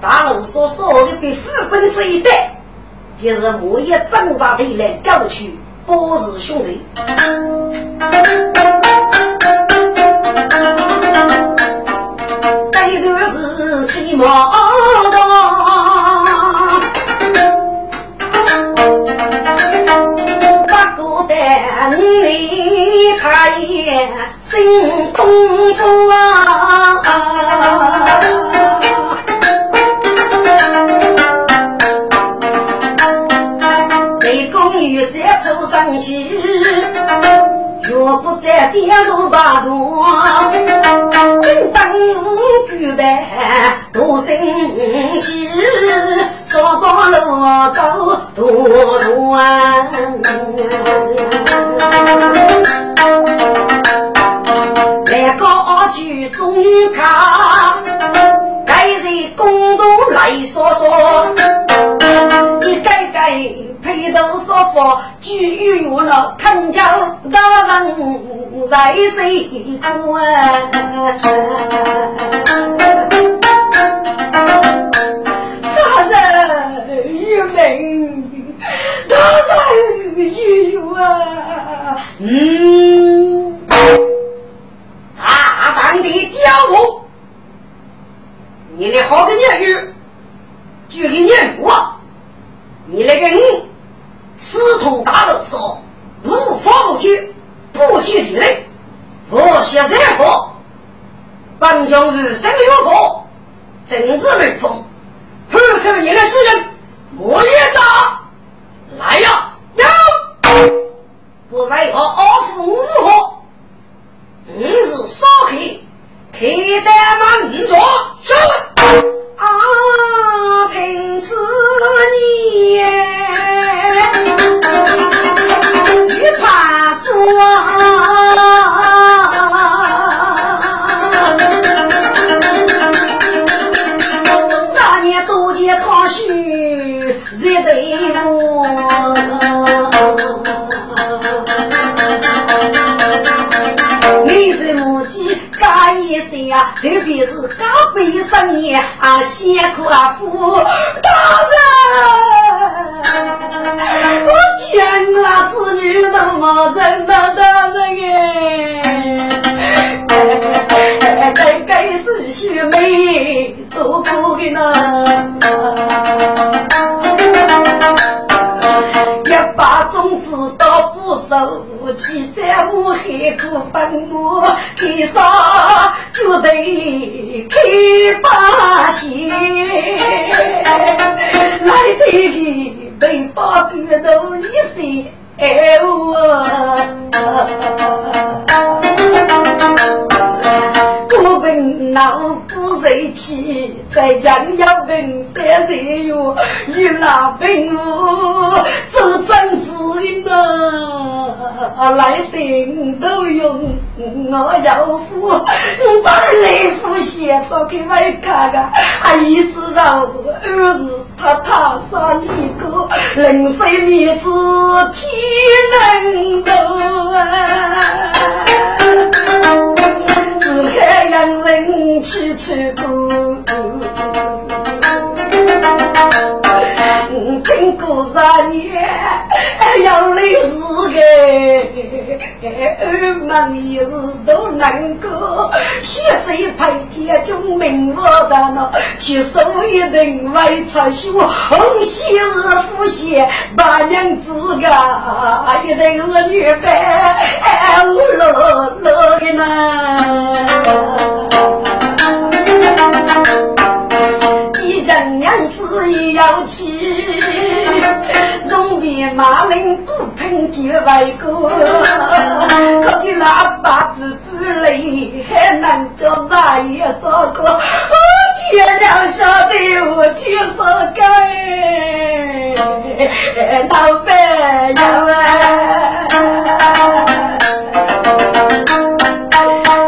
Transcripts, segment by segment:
大路所说的被副本这一代，就是我也挣扎的来叫去波氏兄弟。毛当，不过等你开眼新功夫啊！不再点入八度，金灯举杯。多生气，少把路走多远？来高去做女卡，该人公道来说，头说法，举玉我了看家大人在谁多？大人玉明，大人玉啊，嗯，大胆的刁妇，你的好个女儿，就给你我，你那个嗯，私通大路说无法无天，不接地雷，我写热火，本将是真有火。政治威风，何成你的世人，莫越杂，来呀，要不在我二夫五合，五日烧开，开得满座，特别是高辈生年啊，先苦啊苦，大人，我天啊，子女都没真的大人哎，该该是秀美多苦的呢。手，起在我海口奔我，开啥就得开把线，来得个背包骨头一些哎我。我本老不热气，在家要本得热哟，与老本我做政治的呢，来顶都用我要付，把来付钱找给外看看，啊，一直到儿子他他上一个人生面子天能够啊。二门一日都能够，学这派天中名我的呢，去收一人外出学，红喜日复习八娘子个，一定是女扮，哎，乐乐的呢。真娘子要，容比马林不喷就外国，可给喇叭不不累，还能叫啥也说过。我天娘晓得我去说该，老板呀喂，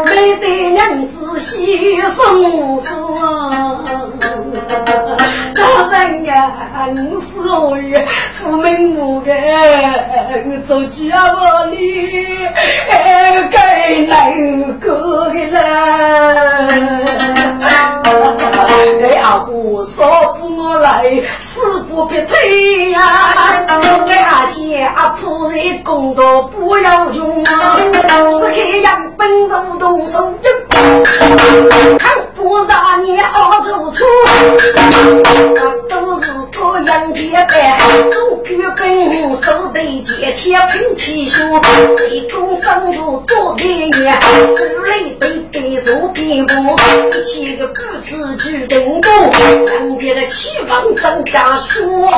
没得娘子喜送送。五十二月，父母母个，我走家万里，该难过的啦。哎阿虎说不我来，死不撇腿呀。哎阿先阿仆人公道不要穷，只看杨本如动手，看不让你熬走错，都是。我杨家班，做剧本，手对剑切拼气血，最终上路做开业，手里对背手边步，一个不知去动作，杨家的气氛增加说，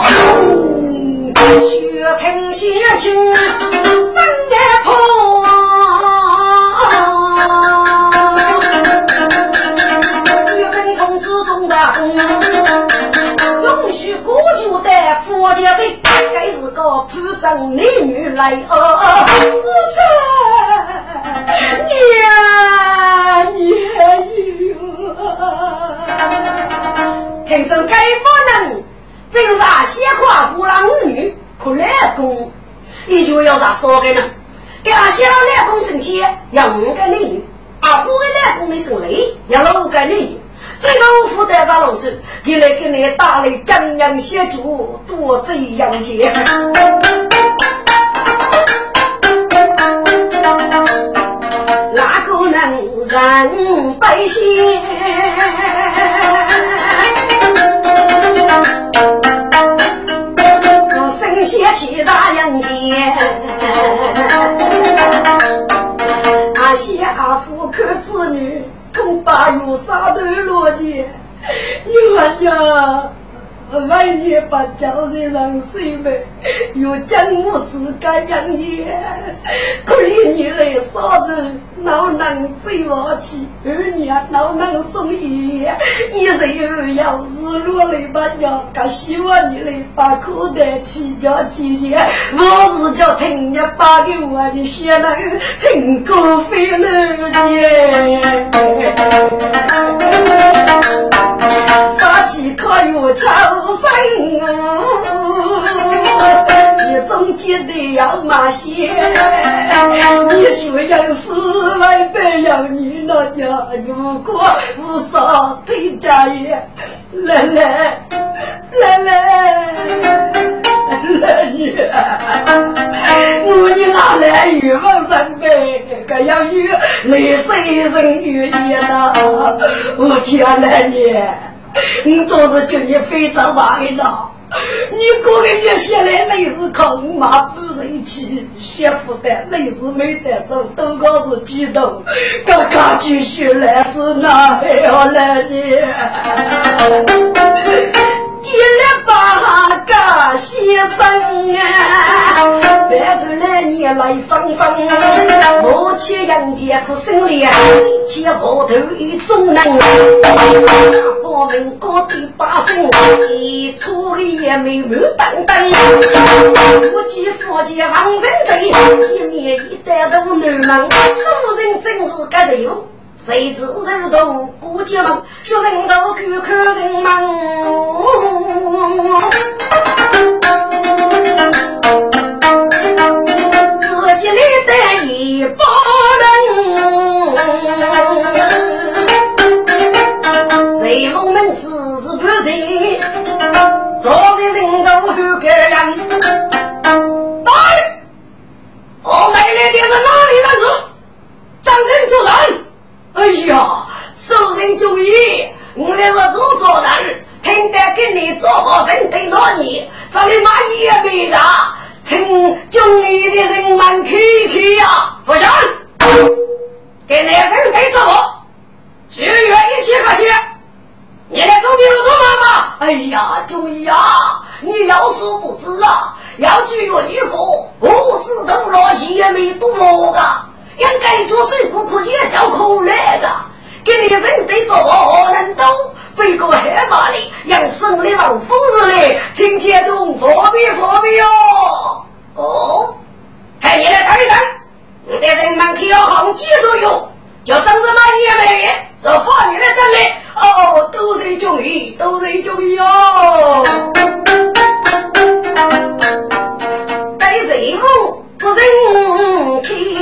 血听血清，三眼破。我家这该是个铺张男女来哦，我这娘娘听着该不能，真是，先夸不让女可来公，你就要咋说的呢？给俺先让来公生气，要五个男女，啊，不给来公的生累，要六个男女。这个我负责啥老师，给来给你打理江洋协助，多这样些。哪个能让百姓七大阳间？阿些阿父看子女。恐怕有杀头落劫，女儿万年把交在上水门，又将我自家养业，可怜你来杀子，老能追我去？二娘哪能送医？一日要日落来把娘，更希望你来把口袋起家姐姐，我是叫听你把给我的血能听过飞了姐，杀气可有超生啊！一中间的要马些，你虽然是外边要你那家，如果无啥对家业，来来来来来女，我你哪来欲望三百，个要与来谁人愿意呐？我天来你，你都是叫你非洲话的了。你过个月下来，累是靠马不生气，学负担累死没得手，都告是激动，嘎嘎继续来自哪还要来呢？接了八个先生啊，带着来你来放放，我去迎接苦生里，一起后头一种人，把民国的百姓一出也没满当当，夫妻夫妻王人对，一年一代都难忘，夫人真是个人。谁知人多过节忙，小人多去看人忙。自己里得一把人，谁我们只是不谁，做些人都很感人。大人，我买来的是哪里？哎呀，受人注意，我那是做少人，听得跟你做好人对老你，这里买也没个，请中意的人们看看呀，不行，给男生对做好，只愿一起和谐。你来送牛肉妈妈？哎呀，中医啊，你要是不知啊，要举个女个，不知道了也没多个，应该做水果可也叫可来的，给你人得做人都背个黑马哩，养生的望风日哩，亲切中佛比佛比哦。哦，嘿你来等一等，你的人们可要好记住哟，叫张什么也没，是放你来这里。哦，都是中医，都是中医哦。带谁母不人听，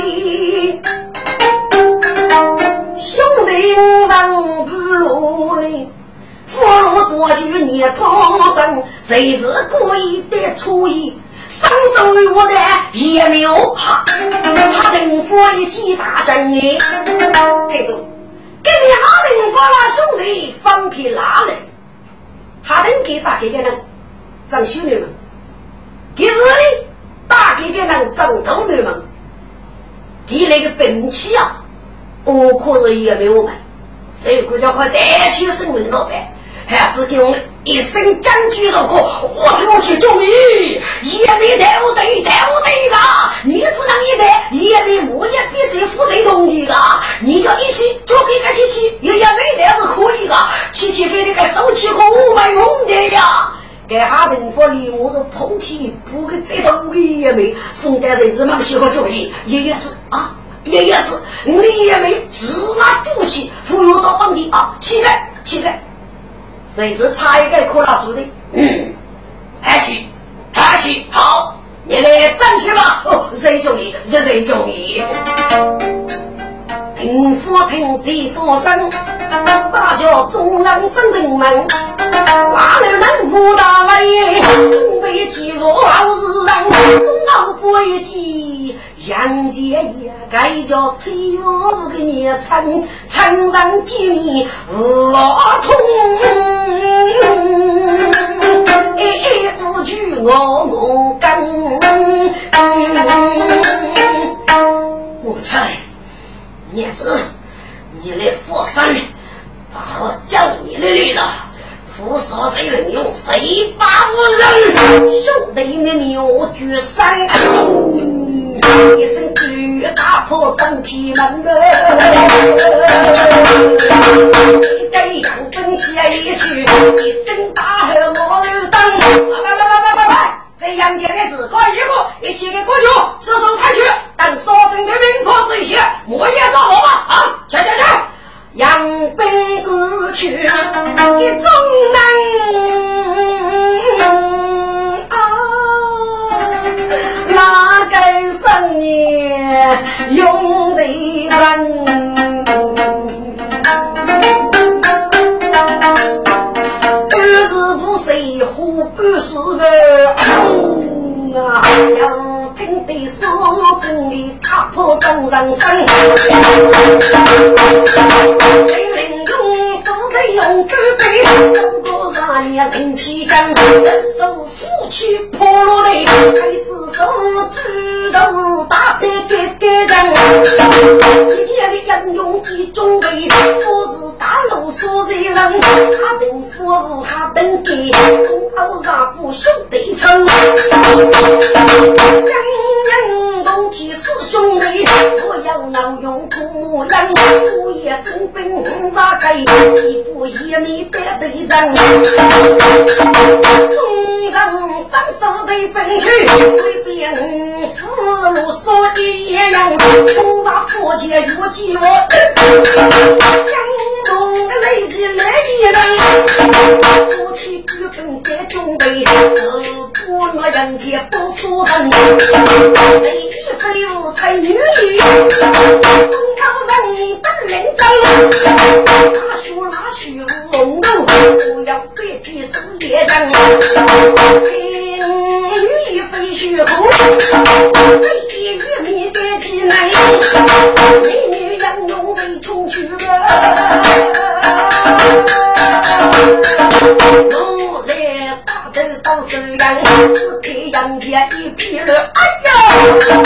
兄弟人不如哩。福禄多聚年同增，谁知故意的出意，伤手我的也没有怕，他等佛一记大阵哎，太祖。给你哈林发了兄弟放屁拉人，哈林给大哥哥人长兄弟们，给日里大哥哥人长头女们，给那个兵器啊，我可是也没有买，所以国家快带去生命老板。还是给我们一身将军肉过，我听我去中医，也没带我对带我对个，你只能一带，也没我也比谁负责同意个，你就一起做给个机器，也也没带是可以个，机器非得个手气和我们用的呀。给哈人佛里我说碰起不给这头给也没，送给人日忙喜欢中医，爷爷是啊，爷爷是，你也没芝麻肚气，忽悠到当地啊，起来起来。谁是差一个可拉住的？嗯，还去，还去，好，你来站去吧。哦，谁中意，谁谁中意。听佛听贼佛声，大叫众人真人们，哪里能不大威？准备几个好事人，中老不一计，杨家也该叫崔月给你称称人几年无痛，一不惧我我跟，我猜。叶子，你来佛山，把好叫你来来了。佛说谁能用，谁把无人。兄弟们，妙举三，一声巨打破整体门。一个羊奔下一去，一声大喝我有灯。来来来来来来，这杨家的事，可一个一起给过去，伸手抬去。等杀生的名破水血，莫也找我吧！啊，去去去，扬鞭过去，一众人用的人？半是不谁活半是个啊！听得伤心的踏破众人生，谁能用手来用纸笔，走过三年零七章，人手夫妻破落的，孩子手指头打得给给人，世间的英勇几种类，不是大路所人人，他等服务他等给，公后上不兄弟称。人同体是兄弟，我要能用苦木人，我也真本杀该，一步一米得对人。众人伸手的奔去，为边俘虏所的野人，冲杀佛界越级我，江东累积来一人，夫妻举本在中北。我若人间不输人，美非无才女，东高人本领真，大学拉学无路，不要别提手也人，情女非学苦，非玉米的技能，美女养用为穷去努力。打头当首阳，只看杨家一匹驴，哎呀，江东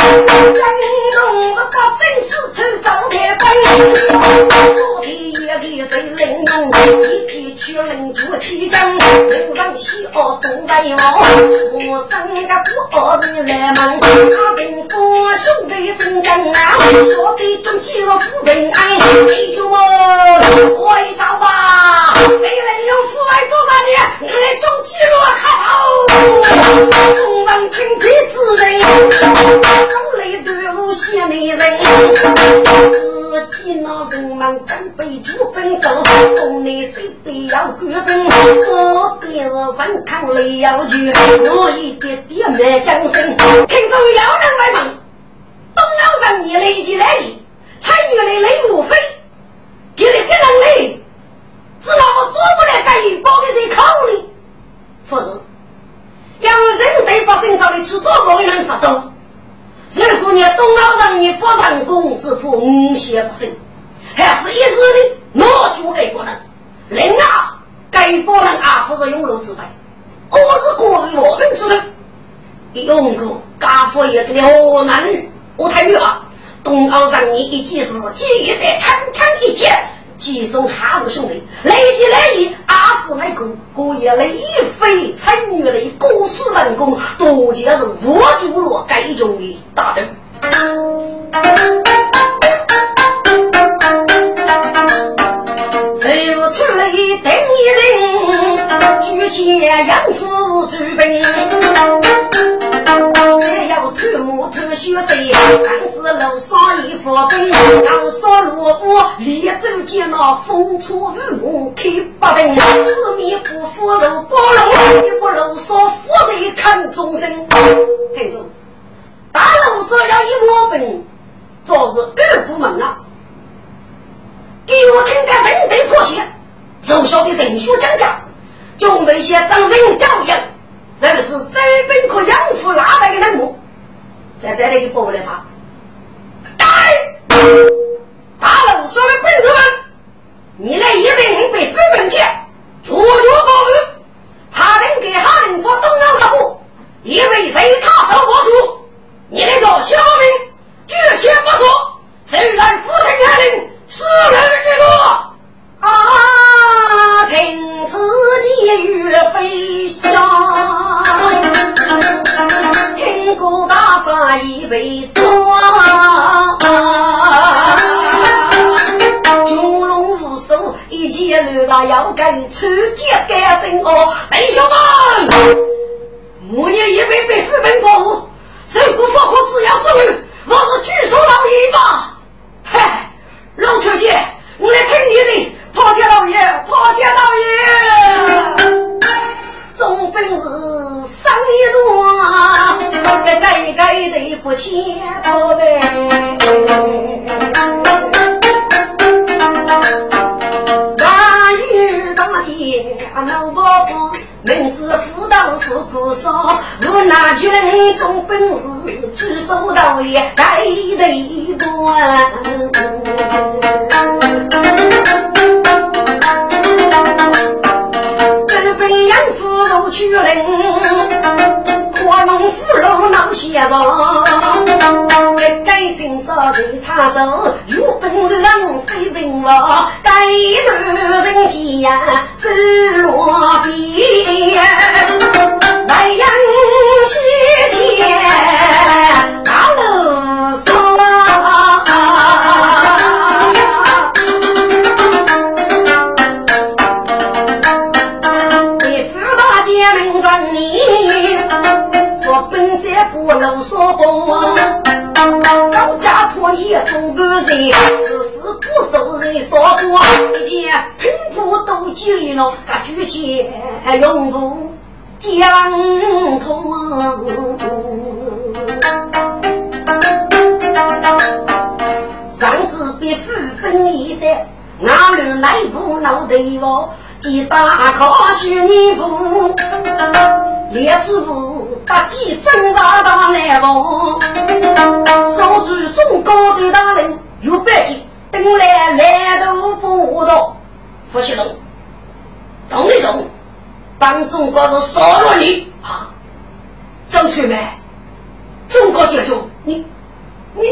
是把生死抽张开本，昨天一个谁领用，一天去领主起征，领上西澳总在我，我生个不儿子来忙，他兵夫兄弟生将啊，说的中起了富平安，弟兄们快走吧，谁能用父爱做啥呢？我来中起了卡头，众人听这之人，手里队伍写内人。自己那人们准备主本手，宫内谁必要举本，说的是人看了要去，我一点点没讲声。听众有人来问，东欧人你累积来意，参与的雷无非，给你这能力，知道我做不来干预，包给谁考虑？不是，要人对百姓找的吃做我的人杀多。如果你东老人你发成功，只怕五险不胜，还是一时的拿主给不能。另外，给不能啊，不是永禄之辈，我是过于我们之辈。用过家父也得河南，我太远了。东老人你一记事，记得轻轻一接。其中还是兄弟，累积累意，阿是那个故意累非参与的故事人工，多见是我主了该中的大阵。谁又出来顶一顶，举起杨府主兵。偷血水，三子楼上一副兵，要杀罗布，连州见那风出雨幕开八灯，四面不服肉包龙，一不楼上夫人看众生。听着，大楼上要一抹本，这是二部门啊！给我听个人对破鞋，手下的人数增加，就那些掌声教养，这不是？这本可养父拉来的人物？在这里给报来他，大大龙说的本事们，楼上宝，高家托也中半人，只是不受人少过。一见贫苦都急了，他举起用布将痛。上次被父本一的，哪里来不闹对我？几大靠许你不，列主部八级侦查大来往，守住中高的大人有百姓，等来来都不到。不许动，动一动，帮中国人杀了你啊！张翠梅，中国解救你，你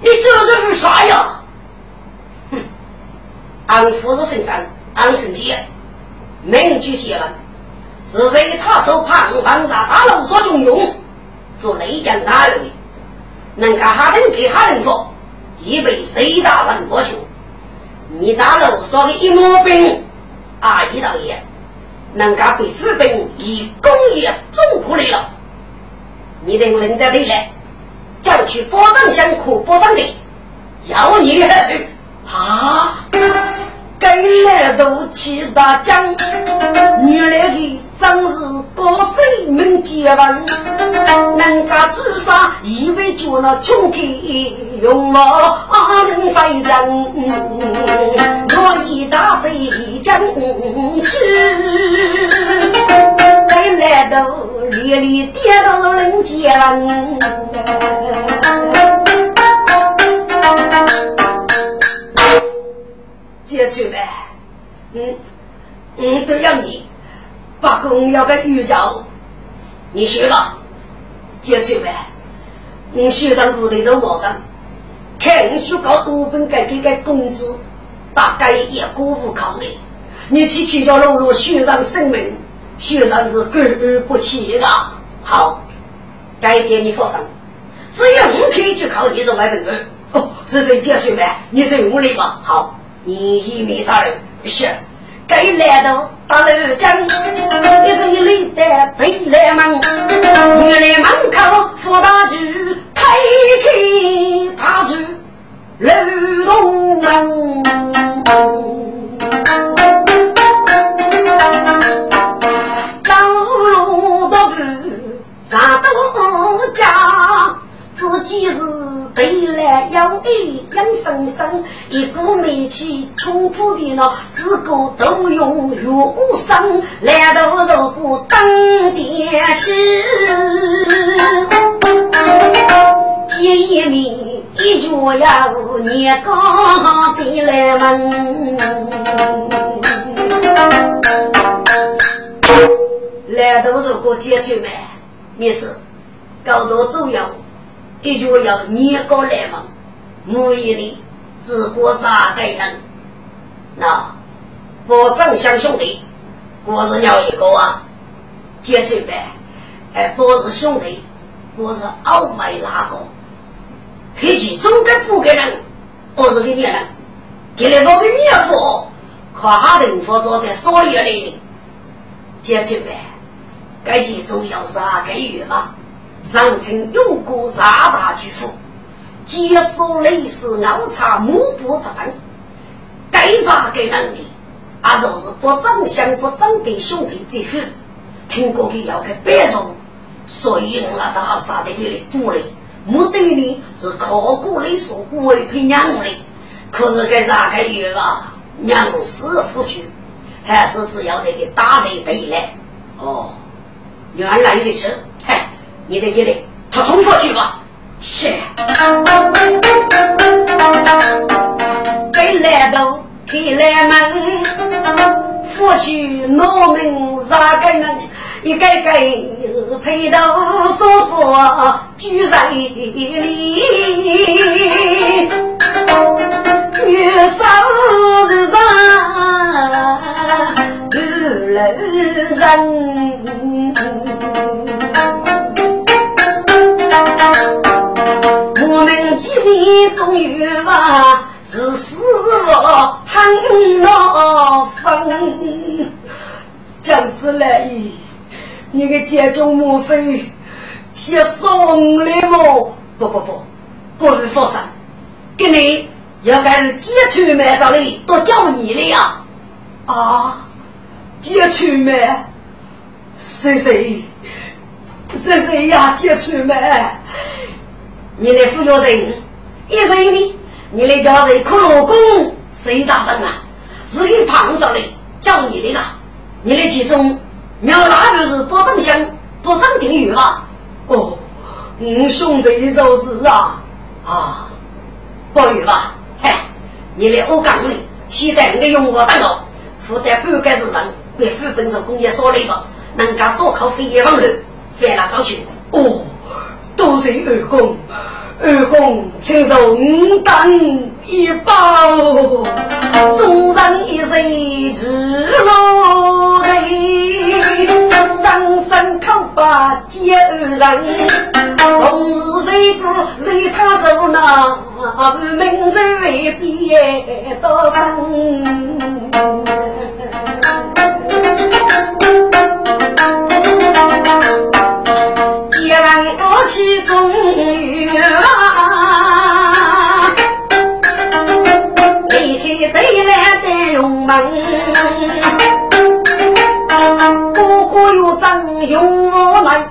你这是啥呀？哼，俺夫子姓张，俺姓杰，名居结文，是谁他手旁王杀大佬所重用，做内阳大员，能干哈人给哈人做，已被谁大人过去。你大楼说的一毛兵，啊，一道爷，人家被府兵以工业重苦来了。你等人家回来，叫去保障乡可保障的，要你的去啊！该来都去大江，女来的真是高水门结婚，人家朱砂以为做了穷给用了阿人非人，我一大水将去，该来都里里跌到人结婚。都要你把工要个预交，你学吧，接去呗，你学到部队的网站，看你学搞五本该给个工资，大概也过不考的。你去七条路路学上生命，学上是过而不去的。好，该点你放心，只有我可以去考你这外本人。哦，是谁接去呗？你是我的吧？好。你一米大人是该来的大楼江，一直一的对来门，原来门口扶大举，开开大柱楼洞门，走路都不上到家，自己是。来要一两生生，一股煤气冲破皮了，自个都用肉生，来到肉骨当电器，接一米一脚要你刚的来门，来到肉骨接去买，每次搞多重要。一就要年高来嘛，每一年只过三个人，那保证相兄弟，我是鸟一个啊，接出呗，哎，不是兄弟，我是傲慢哪个？黑起中间不给人，我是给你人，给了我个岳父，靠哈人佛做的所有的，接出呗，该记住要三个月嘛。上称永过三大巨富，结束类似熬茶目不达等，该啥给能力，啊就是不长相不长给兄弟这份，听过的要开白送，所以那大傻的给你鼓励，目的呢是考过的说古为培养的，可是该啥个月吧，娘死夫君，还是只要得给打人对来，哦，原来如此。你得你得，他通过去吧。是。给来都给来门，夫妻农民啥个人？一个个陪到舒服居在里，月上日上二楼人。们几里终于吧，是死我很恼愤。姜子来，你个家中莫非写送来么？不不不，过于放心。给你要该是接出买找的，都叫你了呀。啊，接出买，谁谁？是谁呀？接出门，你来扶摇人，一人呢？你来叫谁？可老公谁大声啊？是给胖子的，叫你的啦。你来其中，苗那就是不正香，不正定语吧？哦，我兄弟就是啊啊，不语吧？嘿，你来我讲的，现在你用我当我负担半个是人，为副本手工业所累吧，人家烧烤费一万六，翻了早去。哦，多谢二公，二公请受五担一包，众人一人吃落泪，声声口把接二人，同是谁个谁他手拿，无名在边多生。完我去中啊，离开对来的勇猛，哥哥有张勇我来，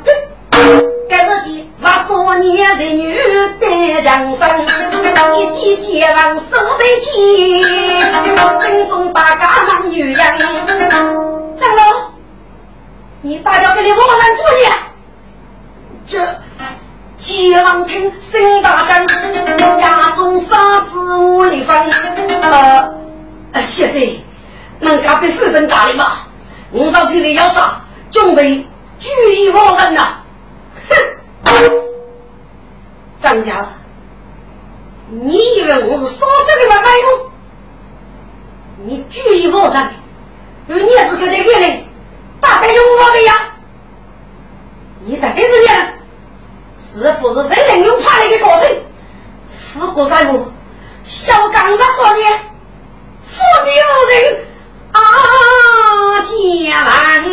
该日记杀少年人女的江山，一骑接完手背起，心中大家男女人，张龙。你大叫给你皇上注意，这吉王听新大将，家中三子无里分。呃呃，现在人家被分分打的嘛？我上给你要杀，准备举义皇上呐！哼，张家，你以为我是少数的买卖吗？你举义皇上，你也是个那个人。大概用我的呀？你到底是人？是不是谁能用怕你的个性？富国三母，小刚子说的富女无人啊，家万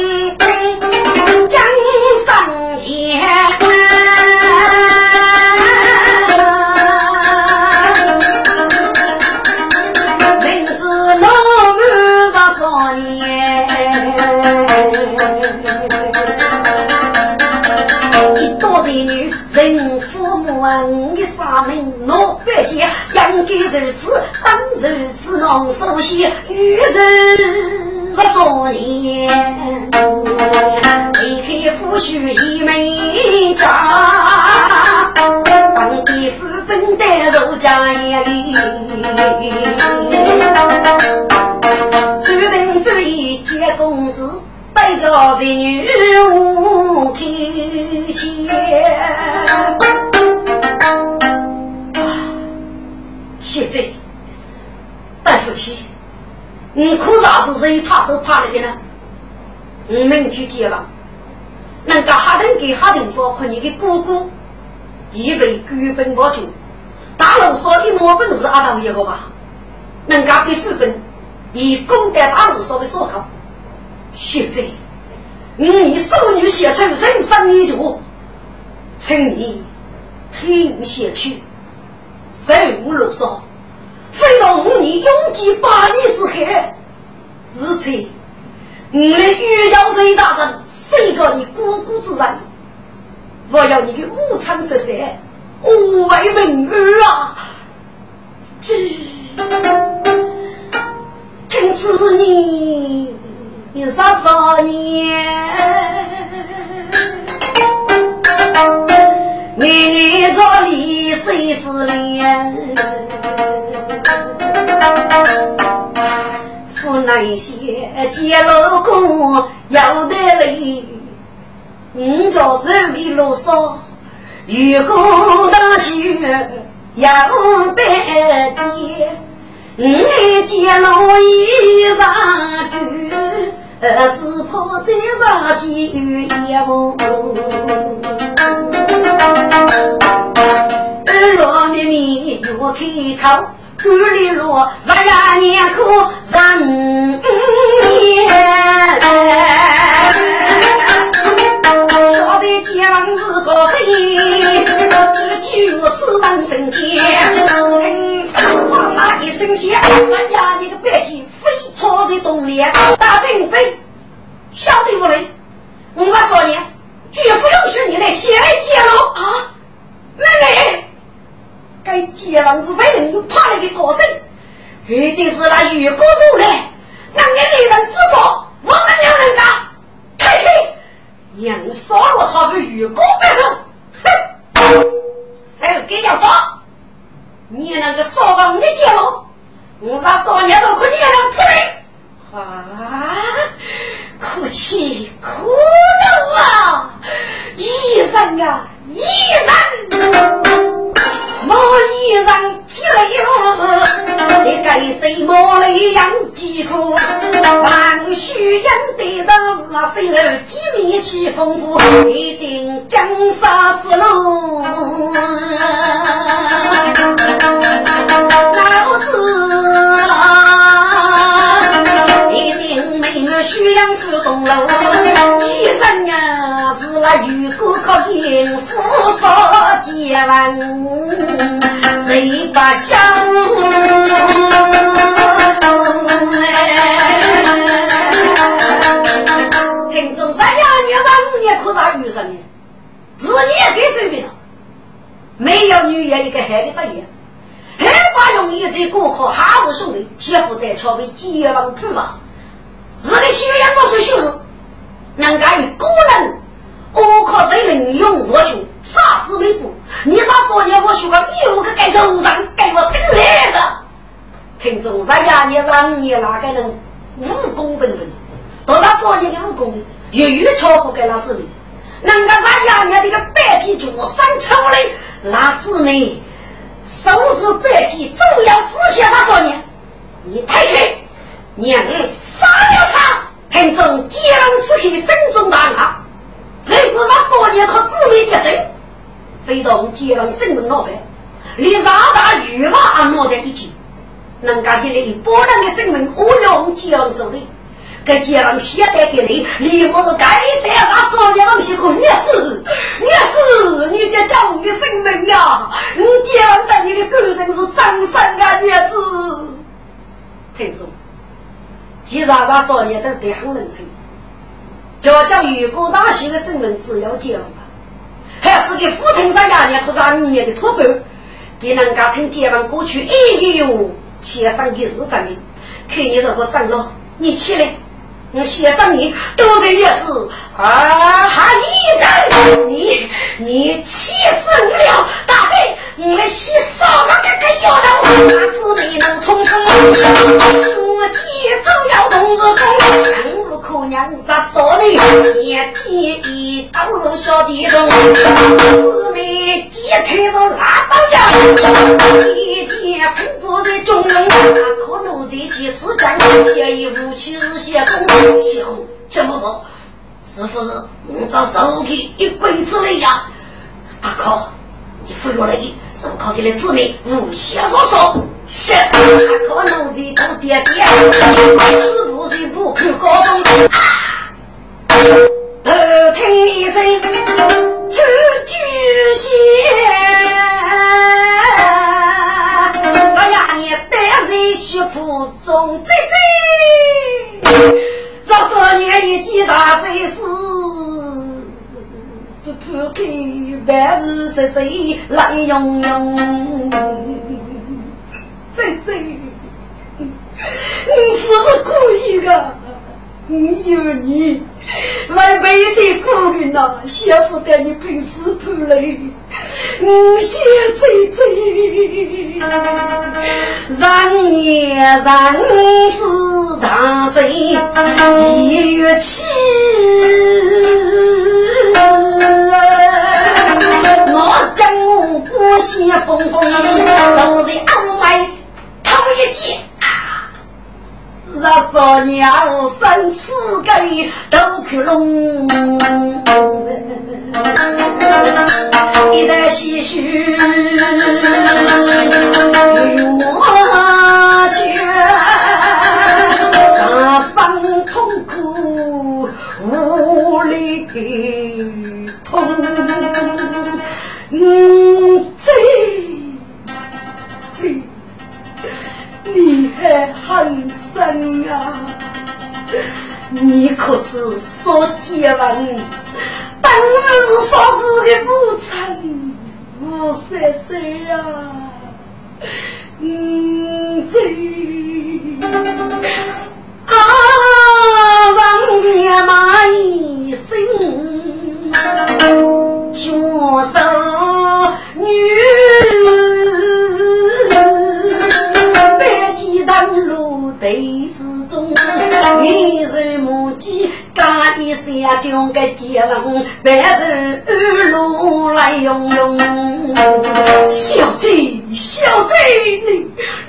老百姓，应该如此，当如此，能熟悉宇宙十少年，离开夫婿一枚家，当地副本带入家业里，注定这一结公子，百家子女无开钱。大夫妻，你可啥子是他手怕了的呢？我们去接了，人家哈登给哈登说，看你的姑姑，以为根本不足，大陆说一毛本事阿到一个吧，人家比副本，以公干大陆说的说好。现在，你少女写出人生一脚，请你听下去。十五路上，非到五年永结八年之后，日前，你的玉教水大人谁个你姑姑之人？我要你的母亲十三，无为文儿啊！这听此你十三年。你这里谁是脸？府那些接老公要得累，你叫手里啰嗦，如果大雪要白接，你接老衣裳住，只怕再上几雨也不。日落绵绵又开口，干里落日呀年苦人年。晓得将是个谁？只求此人生前。只听哗啦一声响，日呀你个百姓飞出在洞里，大阵阵。晓得不嘞？我说你。绝不允许你来先接了啊！妹妹，该街是谁又怕了一个谁？一定是那玉姑手嘞，那俺那人不说，我们两人家，开开，娘杀了他个玉姑手，哼，谁给要抓？你那个说话你见了，我杀少年人可你？啊，可气可恼啊！医生啊，医生！我一人吃了药，你该怎么来养几苦？王叔应得的是谁来几米起风波，一定将杀死了。老子一定没那徐阳府栋楼，一生啊。是那玉骨靠银夫少结婚，谁不想？听众三呀，你让你可啥女生呢？是你给谁命了？没有女人一个孩子大爷，还把容易在过考还是兄弟，媳妇在桥边结完土嘛？是个学养我是学士，能干于个人，我靠谁能用我就啥事没做。你咋说呢？我学个有个该走上，该我跟来的。听众三呀，你让你哪个人武功本本？多少说你的武功，粤语超不给那子民。人家三呀，你这个白鸡脚上抽嘞，那子民手指白鸡走了仔细啥说你？你退开，娘杀了他！听众将此刻心中大怒，如果他说你可自灭的身，非同将生门老板，你杀大欲望而落在一起。人家给你波人的生命，我用将手里，给结王写带给你，你我是该带啥少年郎些个女子，女子，你这叫你的生命呀！你将在你的个人是张三啊，女子。听住，既然啥少年都得很认真，就叫雨果大学的生命只要结吧，还是给福亭上伢娘和上五年的托班，给人家听结完过去哎呦。先生给是真的，看你这个长老，你起来，我先生你都是日子啊，哈医生，你你气死我了，大贼，我来洗啥个个个要头，子没能冲冲，我姐走要同日公，娘杀少女，姐姐一刀入小地中，姊妹解开了拉刀呀，姐姐不。我在中人，可奴才几次讲，先以武器日先攻，小怎么不？是不是我找手机一辈子了呀？阿靠，你服了你，手铐给你姊妹无限所说。是阿靠爹爹，是不是不可高中？都听一声出巨仙。血泊中，贼贼！若说女一记大贼事，不破开万日贼贼来用用，贼贼！我不是故意的，我有你。外边一点苦人呐，媳妇带你平时判嘞，我先走走，让年人子大贼一月起，我过血崩崩，手在傲眉头一剑。若少年生此个都去龙，一代唏嘘我却十方痛苦无力痛，嗯，啊！你可知说结婚，当然是啥子的母亲，吴三三呀！嗯，这啊，让爹妈一生绝手女。路队之中，你是母鸡，敢一下丢个鸡笼，白走路来庸庸。小贼，小贼，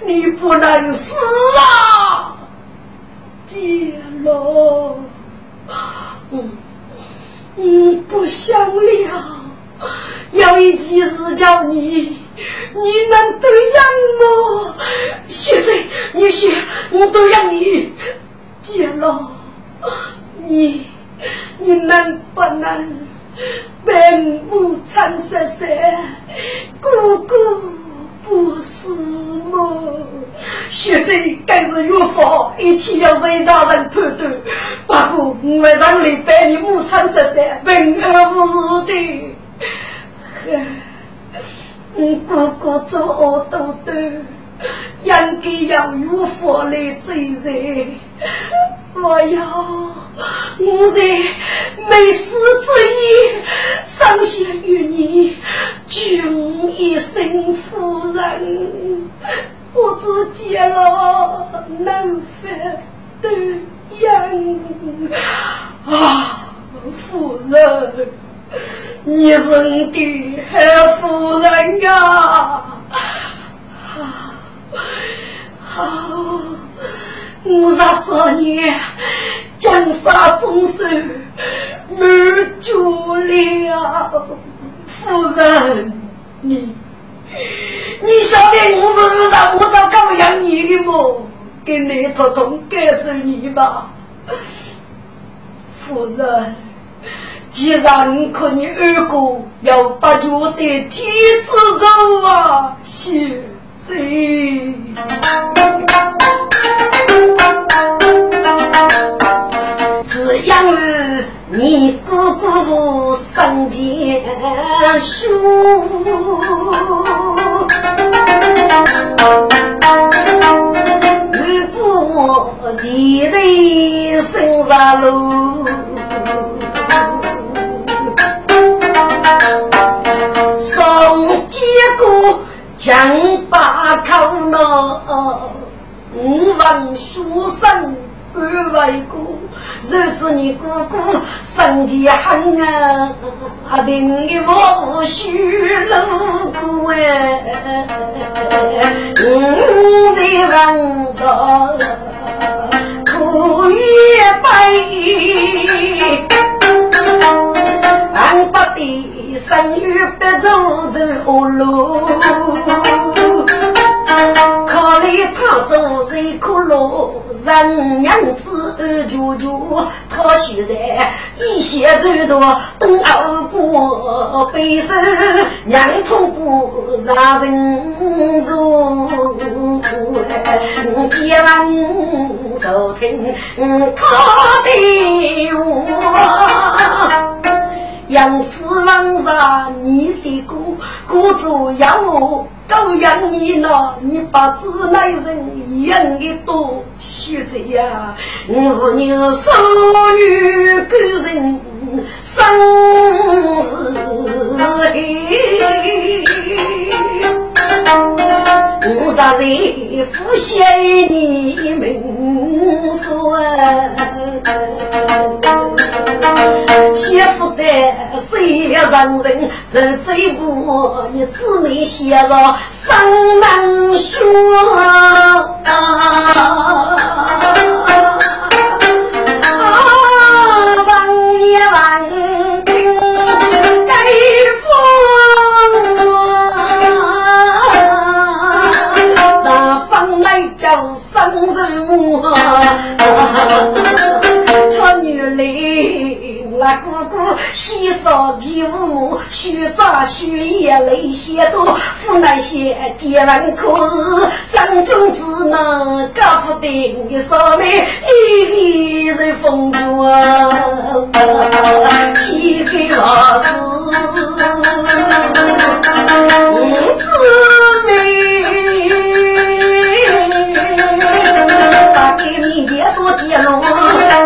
你你不能死啊！姐罗，嗯嗯，不想了，有一急事叫你，你能对上吗？现在你学，我都让你。姐了，你，你能不能本母惨死死，哥哥不是吗？现在，该是岳父一切要任大人判断，不过我让你把你母惨死死，平安无事的。我哥哥做好多多，应该要岳父来追责。我要我在没死之意，伤心于你，君一生夫人，我只见了难分的人啊，夫人。你是我的夫人呀！好，我十少年江山中守满足了，夫人你，你晓得我是为啥我找高养你的么？给你托通告诉你吧，夫人。既然可你二哥要把脚的天子走啊，学子，只养你哥哥生前书，如果地雷升上路。将把口闹，五万书生不为过，日子你哥哥生气狠啊，定的我须路过哎，五十万道苦与悲，俺不得。生于白走走路，考虑他手谁苦劳，人娘子二舅舅，他须得一些走多东欧过，背手娘痛苦让人做，接完收听他的话。杨氏王上，你的哥哥主要我都养你了，你把子来人养的多，学着呀，我你少女个人生死黑，我啥人夫妻你们说。媳妇的谁让人受这步？你姊妹写着生难说。洗扫皮肤，须扎须叶泪些多，父那些结完可是张君子能高富定上面一个人风光，乞给老师姊妹，把给你介绍介绍，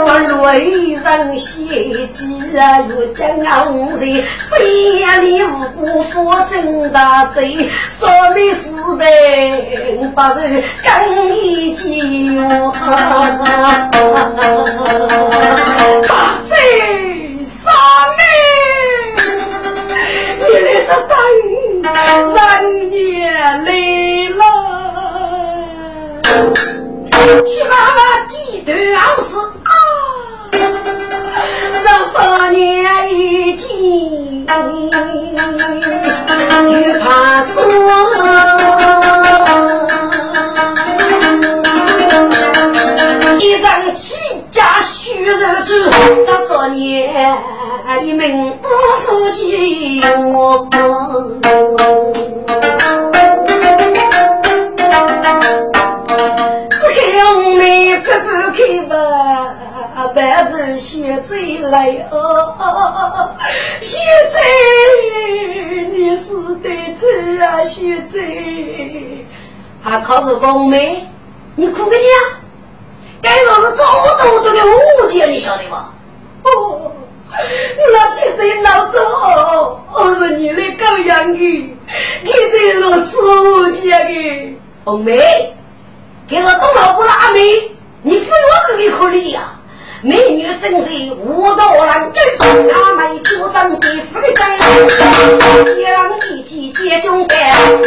我雷人写记。又将我在山里无辜负真大罪，说没事的不是更一起大罪啥没？你的等人也来了，去妈妈几段好事啊！让三年一见，又怕一张起家虚肉子，十少年一名武书白子学贼来哦，学贼，你是得走啊，学贼！还靠着公妹，你哭个娘！该说是早多多的误解，你晓得吧？哦，那学贼老早，我是你的狗养的，你这如此误解的，红妹，给我东老不拉妹，你非我给你！美女真是舞蹈郎，阿妹出征的夫人，一骑接中干，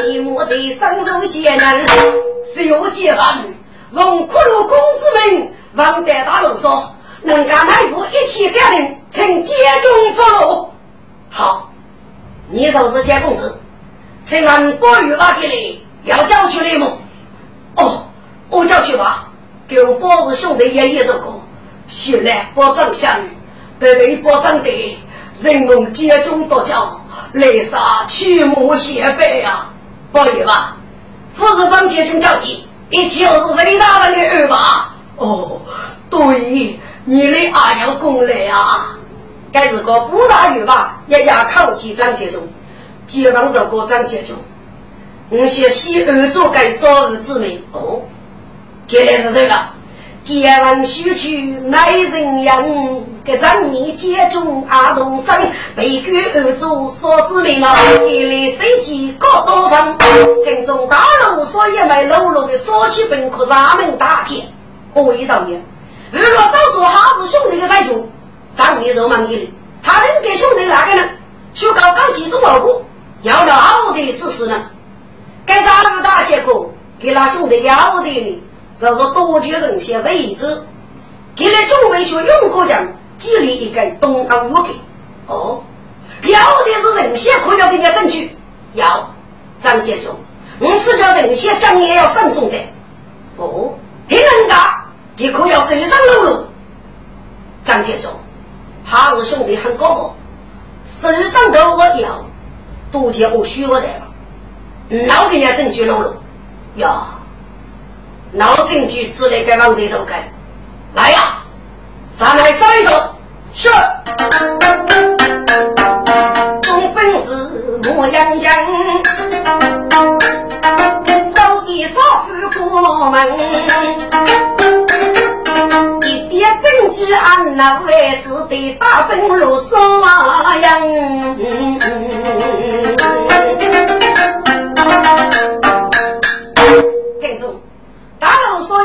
一幕的生手仙人，小姐们，龙窟窿公子们，王德大路说，能干迈步一起干人，请接中俘虏。好，你就是接公子，请问波玉娃给你要叫去内幕？哦，我叫去吧，给我波子兄弟爷爷做过。血来保障乡，得来保障的，人们集中多教，来杀驱魔邪辈啊！报爷吧，富士帮接中教弟，一起我是谁大人的儿吧？哦，对，你的阿要功来啊！该是个不大雨吧？一家靠起张杰忠，街坊走过张杰忠，我先西二做该少儿之名哦，看来是这个。借问须去奈人言？给张年接中阿童生，被官二主所知名了。一来随机高多分，跟中大路所一枚露露的烧气本科上门大捷。我一道言，如果少说哈是兄弟的在做，张年肉忙一里，他能给兄弟哪个呢？去搞搞集中老虎，要了好的指示呢？该啥路大结果？给那兄弟要的呢？就是多举人写日子，给了中文学用过奖，激励一个东阿五个。哦，要的是人血可要的个证据，要。张建忠，我是叫人血讲也要上送的。哦，很能干，你可要身上露露。张建忠，他是兄弟很高傲，身上都我要，多见我虚我的了，老给人家证据露露，呀。脑筋急出来，给往里头干，来呀！上来搜一搜，是。我本是牧羊将，手一扫父过门，一点证据按那位置的大本路扫呀。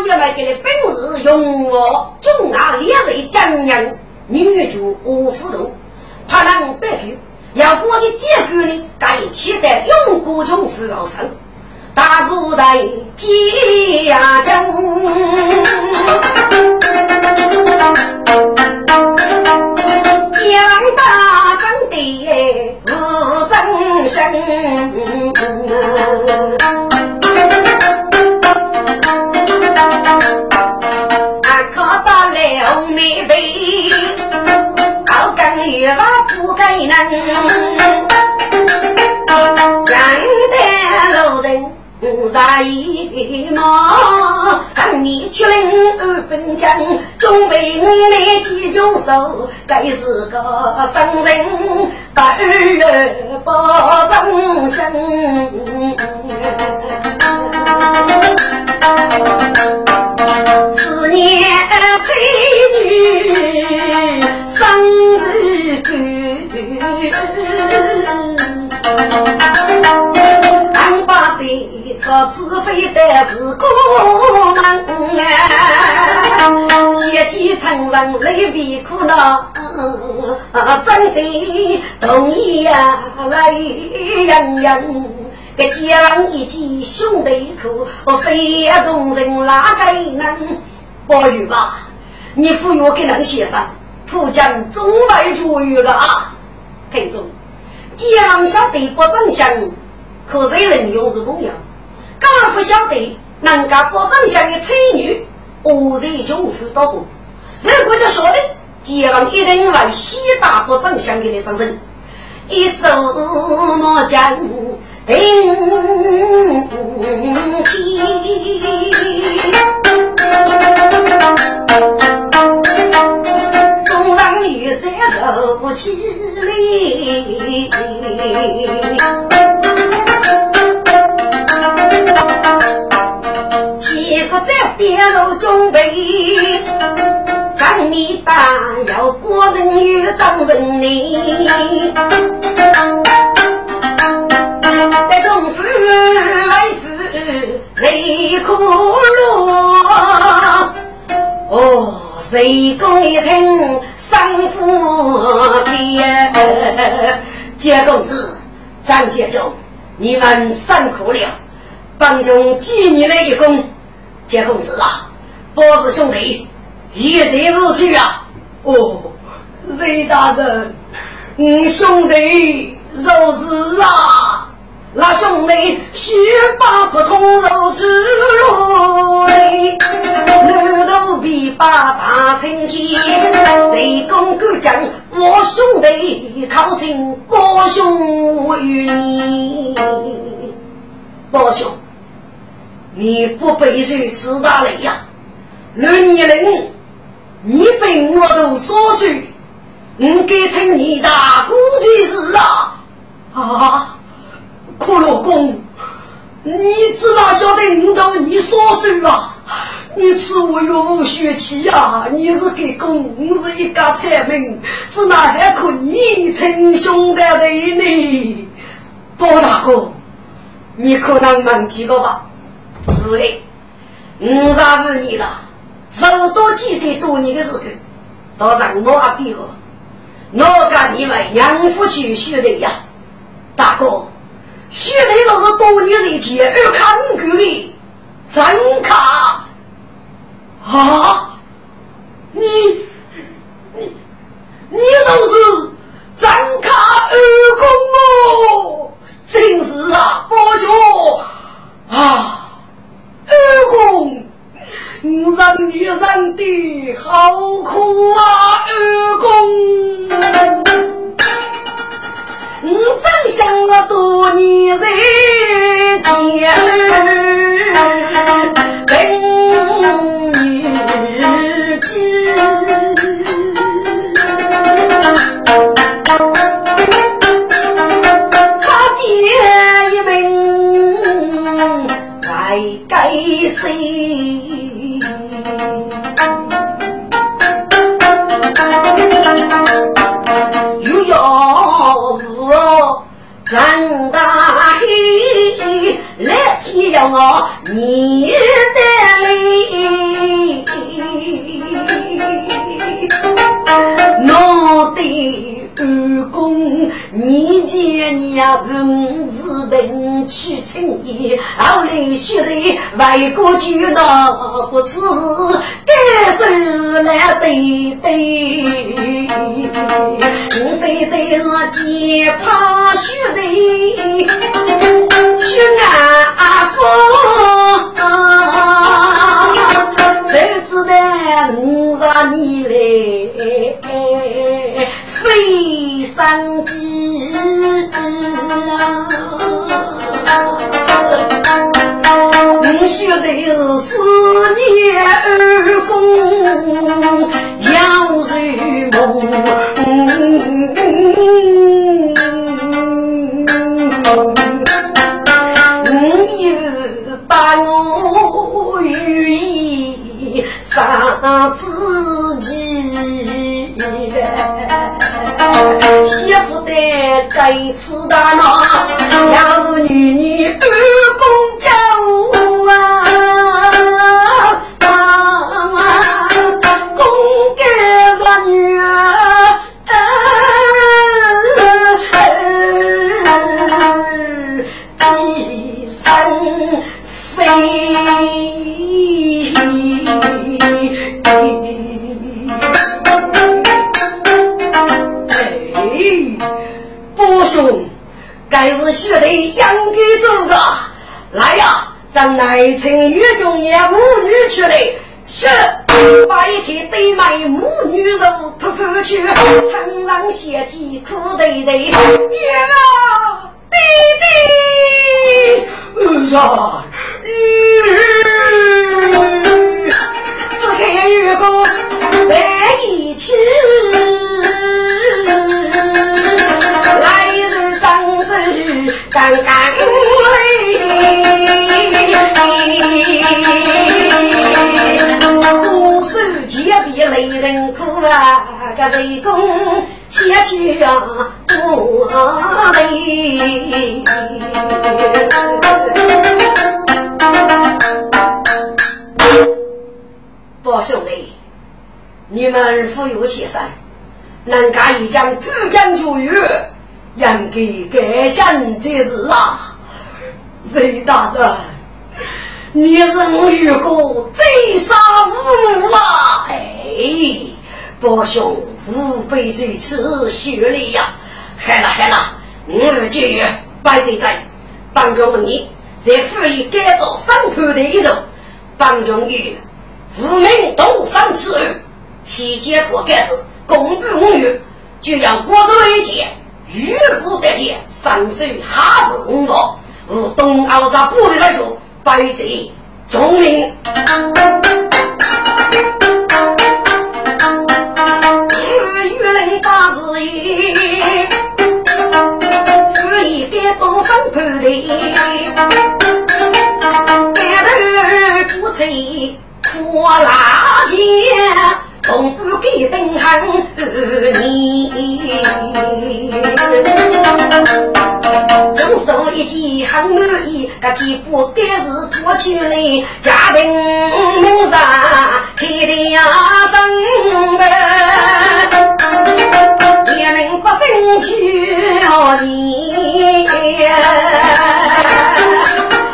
要来给你本事用我，中啊烈日将人，女主无互动，怕人白狗，要过的结果呢？该期待用国中富豪生，大古代接呀将，将大将的无真身。月娃不该能，江的路人杀一毛，上面去领二分钱，准备你来几种手，该是个生人，大儿保忠心。思念妻女，俺把的车子飞的是过门啊，先去承认泪比苦恼，真的同意呀，泪洋洋。给讲一句兄弟苦，非动人哪个能？宝玉吧，你扶我给人先生，浦江中外主语的啊，听众，既然晓得不真相，可谁人用是朋友？刚不晓得人家不真相的才女，何人就辅导过？如果就说的，既然一定为西大不真相的来掌声，一手莫将顶天。受不起哩，七个在跌入中备，张面大要过人与张人哩，在中府来府谁可落？哦。谁公一听，三夫天，杰公子、张杰忠，你们辛苦了，帮中记你了一功。杰公子啊，波子兄弟，一日如去啊！哦，雷大人，嗯，兄弟若是啊。那兄弟须把不通肉猪肉嘞，牛头皮把大青天，谁公敢讲我兄弟靠近包兄与你？包兄，你不背受此大雷呀？六年人，你被我都所说，我该称你大姑姐是啊啊！骷髅公，你只哪晓得你到你所说啊？你吃我有无血气呀？你是给公，是一家财门，只哪还可你称兄道弟呢？包大哥，你可能忘记了吧？是的，五十五年了，受多几个多年的时候，到让我阿比了，我跟你们娘夫妻学的呀，大哥。兄弟，都是多年以前而看过的真卡啊！你你你就是张卡二公哦，真是啊，不错啊，二公，人女人的好苦啊，二公。我真想了多年人家，该谁？本去称义，后来学的外国就那不是单手来对对，对对我肩膀学的去安福，谁知道五十年来飞上天。你学的是四年二公要入梦，你又把我寓意伤自己。媳妇的该吃大闹，要女女二公该是学的应该走的。来呀，咱来请岳中爷母女去了。是，把一块对麦母女肉铺铺去，苍狼血迹苦对对。月啊，弟弟，儿嗯，只看月光在一起。刚刚来，公手千比雷人苦啊！个人工先去呀，不累。宝兄弟，你们富有先生，能干一将主将出狱？应该改善这事啊，隋大人，你是我遇过最杀父母啊！哎，伯兄吾辈如此血泪呀！好了好了，我就摆在这，帮助你，在府里改造审判的一种，帮助于无名东山此案，西解脱开始，公布无虞，就让国之为戒。玉不得见，三岁哈是五毛，无东奥沙不的在做，百贼聪明。玉人大字意，富一改东山盘的，盖头不吹拖拉机。从不给登行你，中手一记很满意，这几步该是脱去了家庭门上开的呀生的，一名不生去你，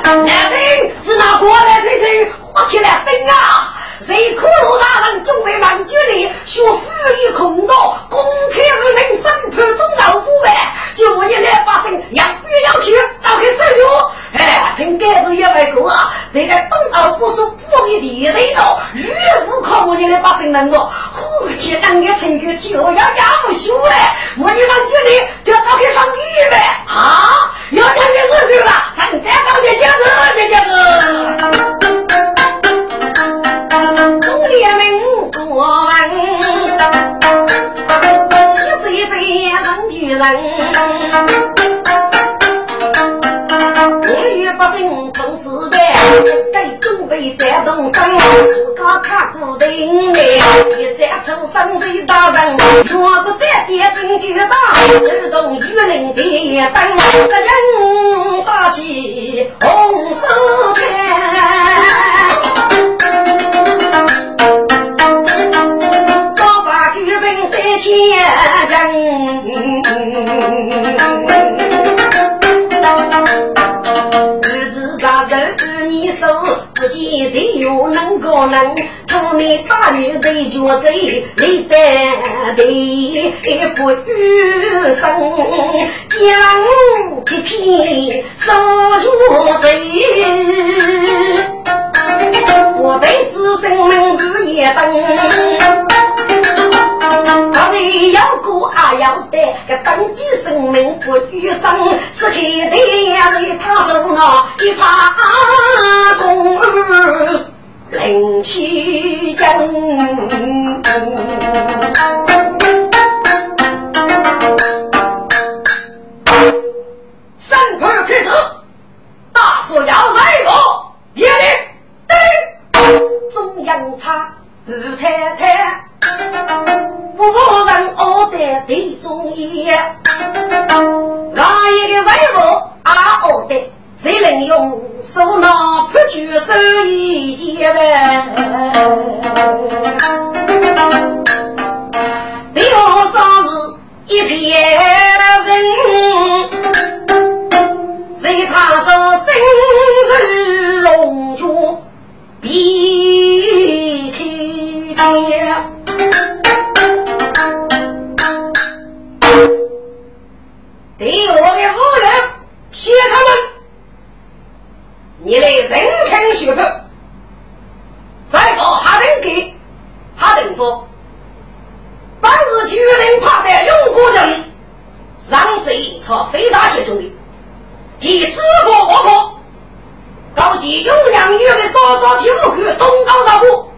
男丁是那过来吹吹，火起来灯啊！谁苦罗大人准备万军里学富于空道，公开无名审判东老不败，就我你来百姓养鱼养去，早开手脚。哎，听该是一位哥啊，这个东老不说不给地雷道，越不靠我你来百姓能够，呼气当个成个就要养修哎，我你万军里就要早开放地呗啊，要养个手对吧？咱再找这些事，这些事。中年民过问，七岁非人巨人，五月百姓同自在，该准备在东山，自家看过的应该，一再出山水大人，若不再点真就大，手动玉林的灯，这人大起红手开。人，日子扎手你手，自己的又能个能，出面打女对脚贼，累得的不余生，将皮皮守住贼，我辈子生命日夜等。他是要过啊要得，个登记生命不余生，此刻的呀在他手那一把弓儿领起将，三盘开始，大锁要塞我，一定对中央差不太太。不人我得地中业，哪一个人物啊？我的谁能用手拿破去手一件呗？第二啥是一片人，谁他说生日龙珠比开对我的夫人写他们，你的人肯学破，再把哈登给哈登服，本是绝人怕的用过人，让贼朝非大集中的，其知府我可，高级用两月的少少提物去东高上部，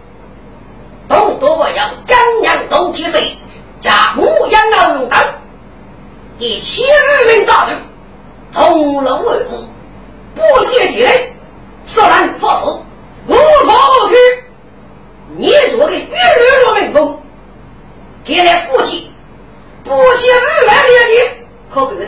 动多不要，将两都提水，加牧羊老用当。一千余名大队同我为威，不接敌人，杀然发火，无所不退。你说的越来越没风，给来不接不接，二百里的，可靠鬼。